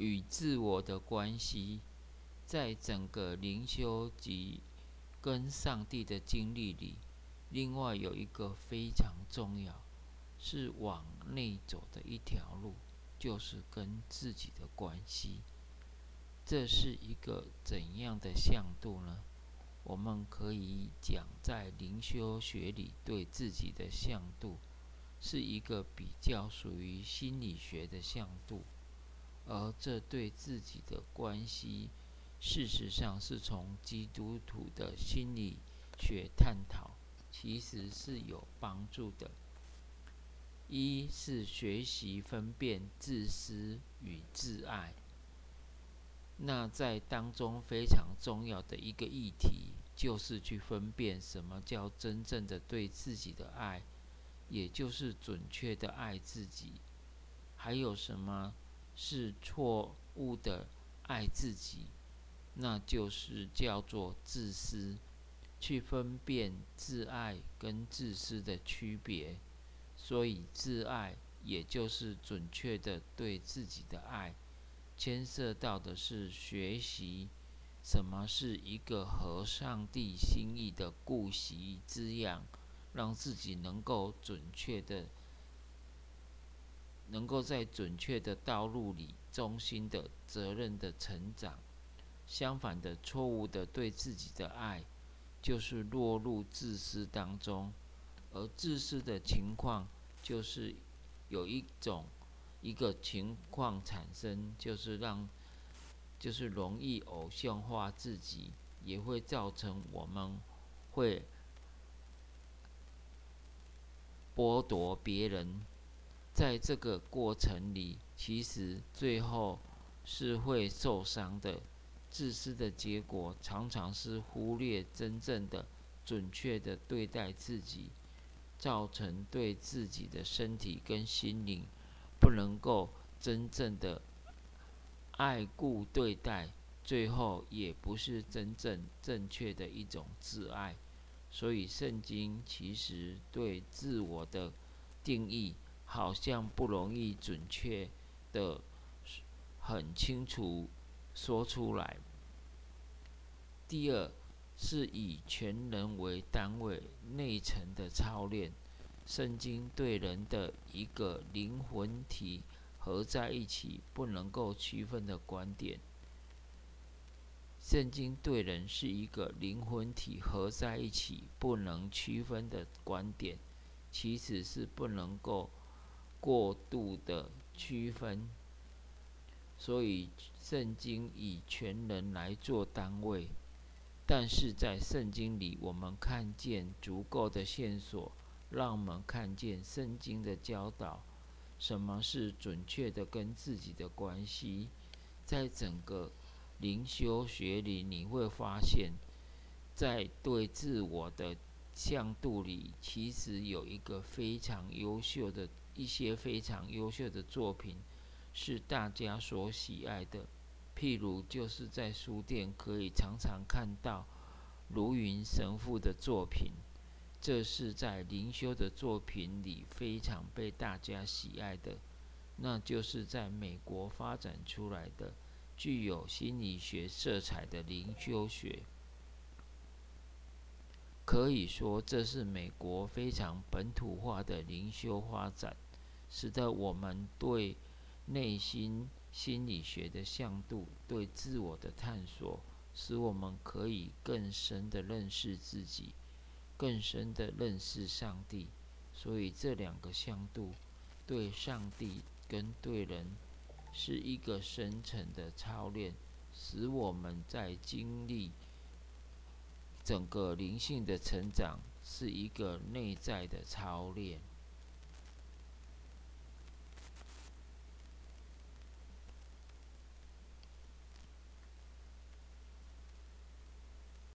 与自我的关系，在整个灵修及跟上帝的经历里，另外有一个非常重要，是往内走的一条路，就是跟自己的关系。这是一个怎样的向度呢？我们可以讲，在灵修学里，对自己的向度是一个比较属于心理学的向度，而这对自己的关系，事实上是从基督徒的心理学探讨，其实是有帮助的。一是学习分辨自私与自爱。那在当中非常重要的一个议题，就是去分辨什么叫真正的对自己的爱，也就是准确的爱自己；还有什么是错误的爱自己，那就是叫做自私。去分辨自爱跟自私的区别，所以自爱也就是准确的对自己的爱。牵涉到的是学习什么是一个合上帝心意的顾习滋养，让自己能够准确的，能够在准确的道路里忠心的责任的成长。相反的，错误的对自己的爱，就是落入自私当中，而自私的情况就是有一种。一个情况产生，就是让，就是容易偶像化自己，也会造成我们会剥夺别人。在这个过程里，其实最后是会受伤的。自私的结果，常常是忽略真正的、准确的对待自己，造成对自己的身体跟心灵。不能够真正的爱顾对待，最后也不是真正正确的一种自爱。所以，圣经其实对自我的定义好像不容易准确的很清楚说出来。第二，是以全人为单位内层的操练。圣经对人的一个灵魂体合在一起不能够区分的观点，圣经对人是一个灵魂体合在一起不能区分的观点，其实是不能够过度的区分。所以圣经以全人来做单位，但是在圣经里我们看见足够的线索。让我们看见圣经的教导，什么是准确的跟自己的关系。在整个灵修学里，你会发现，在对自我的像杜里，其实有一个非常优秀的一些非常优秀的作品，是大家所喜爱的。譬如，就是在书店可以常常看到如云神父的作品。这是在灵修的作品里非常被大家喜爱的，那就是在美国发展出来的具有心理学色彩的灵修学。可以说，这是美国非常本土化的灵修发展，使得我们对内心心理学的向度、对自我的探索，使我们可以更深的认识自己。更深的认识上帝，所以这两个向度对上帝跟对人是一个深层的操练，使我们在经历整个灵性的成长是一个内在的操练。